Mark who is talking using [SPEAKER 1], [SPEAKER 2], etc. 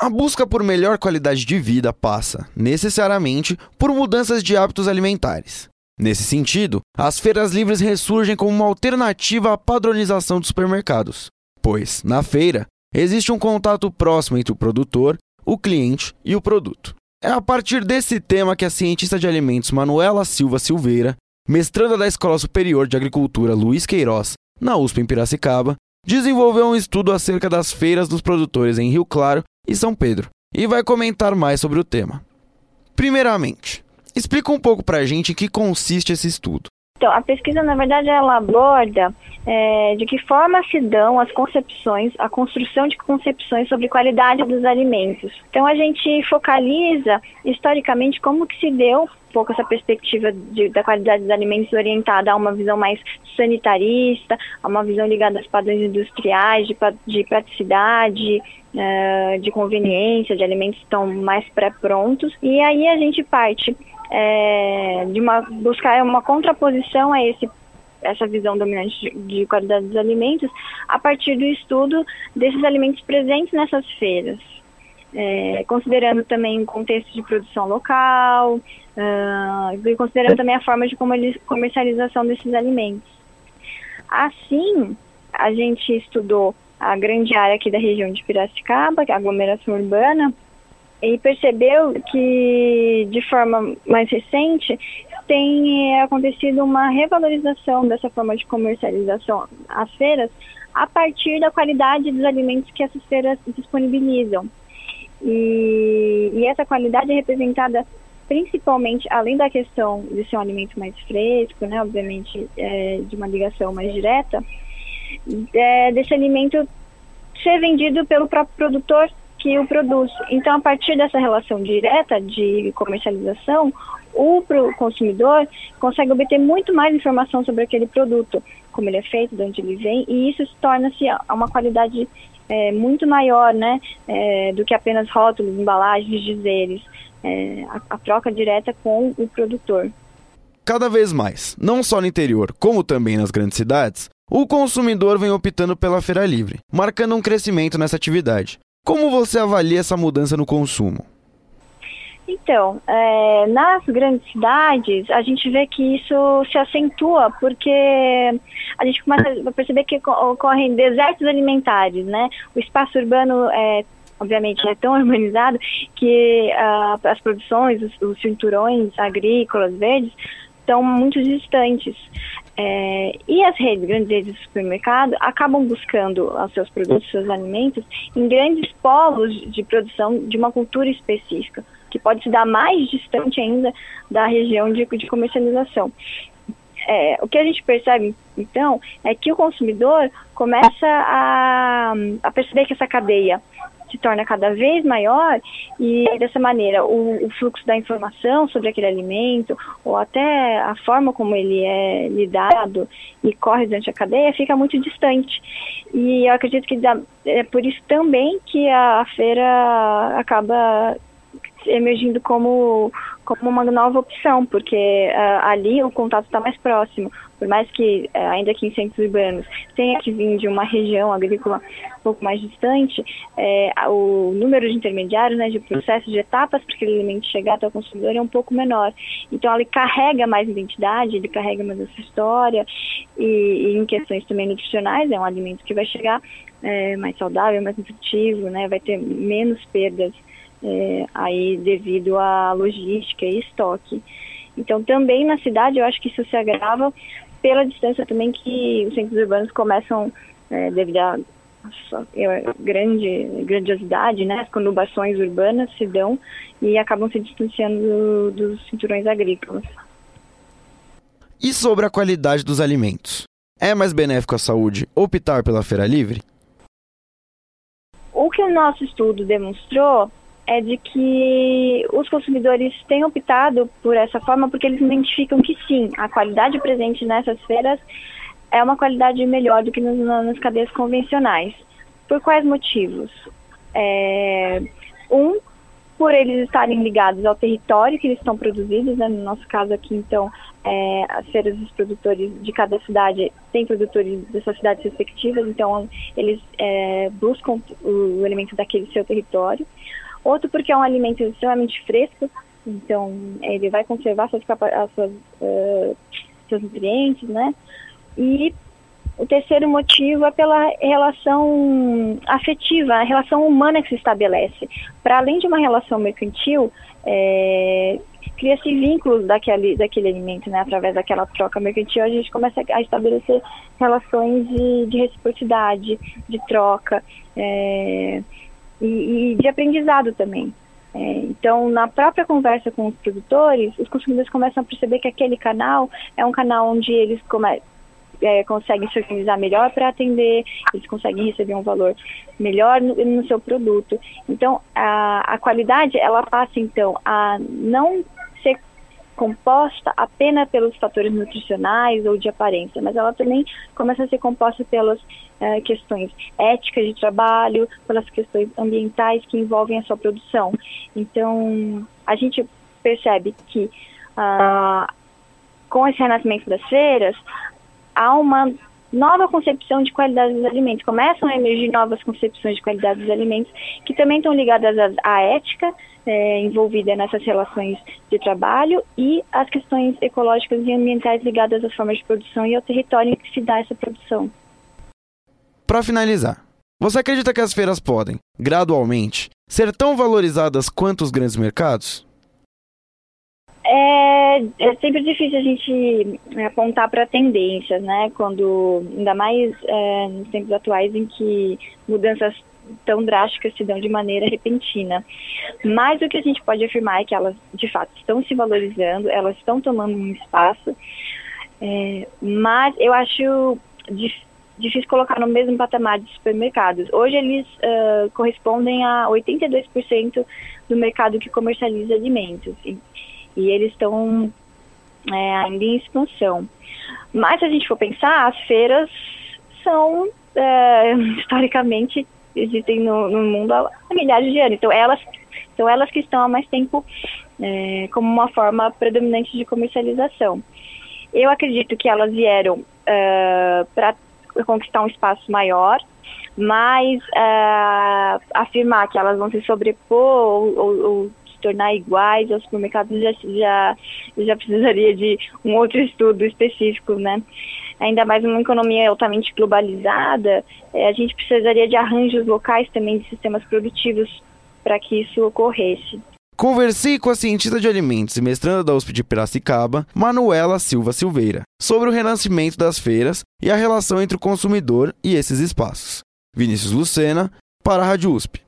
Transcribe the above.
[SPEAKER 1] A busca por melhor qualidade de vida passa, necessariamente, por mudanças de hábitos alimentares. Nesse sentido, as feiras livres ressurgem como uma alternativa à padronização dos supermercados, pois, na feira, existe um contato próximo entre o produtor, o cliente e o produto. É a partir desse tema que a cientista de alimentos Manuela Silva Silveira, mestranda da Escola Superior de Agricultura Luiz Queiroz, na USP em Piracicaba, desenvolveu um estudo acerca das feiras dos produtores em Rio Claro e São Pedro, e vai comentar mais sobre o tema. Primeiramente, explica um pouco para a gente em que consiste esse estudo.
[SPEAKER 2] Então, a pesquisa, na verdade, ela aborda é, de que forma se dão as concepções, a construção de concepções sobre qualidade dos alimentos. Então, a gente focaliza historicamente como que se deu um pouco essa perspectiva de, da qualidade dos alimentos orientada a uma visão mais sanitarista, a uma visão ligada aos padrões industriais, de, de praticidade, uh, de conveniência, de alimentos que estão mais pré-prontos. E aí a gente parte é, de uma, buscar uma contraposição a esse essa visão dominante de, de qualidade dos alimentos a partir do estudo desses alimentos presentes nessas feiras. É, considerando também o contexto de produção local, uh, e considerando também a forma de comercialização desses alimentos. Assim, a gente estudou a grande área aqui da região de Piracicaba, que é a aglomeração urbana, e percebeu que, de forma mais recente, tem é, acontecido uma revalorização dessa forma de comercialização às feiras a partir da qualidade dos alimentos que essas feiras disponibilizam. E, e essa qualidade é representada principalmente, além da questão de ser um alimento mais fresco, né, obviamente é, de uma ligação mais direta, é, desse alimento ser vendido pelo próprio produtor que o produz. Então, a partir dessa relação direta de comercialização, o consumidor consegue obter muito mais informação sobre aquele produto, como ele é feito, de onde ele vem, e isso torna-se uma qualidade é, muito maior, né, é, do que apenas rótulos, embalagens, dizeres, é, a, a troca direta com o produtor.
[SPEAKER 1] Cada vez mais, não só no interior, como também nas grandes cidades, o consumidor vem optando pela feira livre, marcando um crescimento nessa atividade. Como você avalia essa mudança no consumo?
[SPEAKER 2] Então, é, nas grandes cidades, a gente vê que isso se acentua porque a gente começa a perceber que ocorrem desertos alimentares, né? O espaço urbano é obviamente é tão urbanizado que uh, as produções, os, os cinturões agrícolas verdes estão muito distantes. É, e as redes, grandes redes de supermercado, acabam buscando os seus produtos, seus alimentos, em grandes polos de produção de uma cultura específica, que pode se dar mais distante ainda da região de, de comercialização. É, o que a gente percebe, então, é que o consumidor começa a, a perceber que essa cadeia se torna cada vez maior e dessa maneira o, o, fluxo da informação sobre aquele alimento ou até a forma como ele é lidado e corre durante a cadeia fica muito distante. E eu acredito que dá, é por isso também que a, a feira acaba emergindo como, como uma nova opção, porque uh, ali o contato está mais próximo. Por mais que, uh, ainda que em centros urbanos, tenha que vir de uma região agrícola um pouco mais distante, é, o número de intermediários, né, de processos, de etapas para aquele alimento chegar até o consumidor é um pouco menor. Então, ele carrega mais identidade, ele carrega mais essa história, e, e em questões também nutricionais, é um alimento que vai chegar é, mais saudável, mais nutritivo, né, vai ter menos perdas é, aí devido à logística e estoque. Então, também na cidade, eu acho que isso se agrava pela distância também que os centros urbanos começam, é, devido à é, grande grandiosidade, né, as conurbações urbanas se dão e acabam se distanciando do, dos cinturões agrícolas.
[SPEAKER 1] E sobre a qualidade dos alimentos? É mais benéfico à saúde optar pela feira livre?
[SPEAKER 2] O que o nosso estudo demonstrou é de que os consumidores têm optado por essa forma porque eles identificam que sim, a qualidade presente nessas feiras é uma qualidade melhor do que nos, nas cadeias convencionais. Por quais motivos? É, um, por eles estarem ligados ao território que eles estão produzidos, né? no nosso caso aqui, então, é, as feiras dos produtores de cada cidade têm produtores das suas cidades respectivas, então eles é, buscam o, o alimento daquele seu território. Outro porque é um alimento extremamente fresco, então ele vai conservar suas, as suas, uh, seus nutrientes, né? E o terceiro motivo é pela relação afetiva, a relação humana que se estabelece. Para além de uma relação mercantil, é, cria-se vínculos daquele, daquele alimento, né? Através daquela troca mercantil, a gente começa a estabelecer relações de, de reciprocidade, de troca é, e, e, de aprendizado também. É, então, na própria conversa com os produtores, os consumidores começam a perceber que aquele canal é um canal onde eles come é, conseguem se organizar melhor para atender, eles conseguem receber um valor melhor no, no seu produto. Então, a, a qualidade, ela passa, então, a não composta apenas pelos fatores nutricionais ou de aparência, mas ela também começa a ser composta pelas uh, questões éticas de trabalho, pelas questões ambientais que envolvem a sua produção. Então, a gente percebe que uh, com esse renascimento das feiras, há uma nova concepção de qualidade dos alimentos. Começam a emergir novas concepções de qualidade dos alimentos que também estão ligadas à ética é, envolvida nessas relações de trabalho e às questões ecológicas e ambientais ligadas às formas de produção e ao território em que se dá essa produção.
[SPEAKER 1] Para finalizar, você acredita que as feiras podem, gradualmente, ser tão valorizadas quanto os grandes mercados?
[SPEAKER 2] É, é sempre difícil a gente é, apontar para tendências, né? Quando, ainda mais é, nos tempos atuais em que mudanças tão drásticas se dão de maneira repentina. Mas o que a gente pode afirmar é que elas, de fato, estão se valorizando, elas estão tomando um espaço, é, mas eu acho difícil colocar no mesmo patamar de supermercados. Hoje eles uh, correspondem a 82% do mercado que comercializa alimentos e eles estão é, ainda em expansão. Mas se a gente for pensar, as feiras são, é, historicamente, existem no, no, mundo há milhares de anos. Então elas, são elas que estão há mais tempo é, como uma forma predominante de comercialização. Eu acredito que elas vieram é, para conquistar um espaço maior, mas é, afirmar que elas vão se sobrepor ou, ou, ou se tornar iguais aos supermercados já, já, já precisaria de um outro estudo específico, né? Ainda mais uma economia altamente globalizada, é, a gente precisaria de arranjos locais também de sistemas produtivos para que isso ocorresse.
[SPEAKER 1] Conversei com a cientista de alimentos e mestranda da USP de Piracicaba, Manuela Silva Silveira, sobre o renascimento das feiras e a relação entre o consumidor e esses espaços. Vinícius Lucena, para a Rádio USP.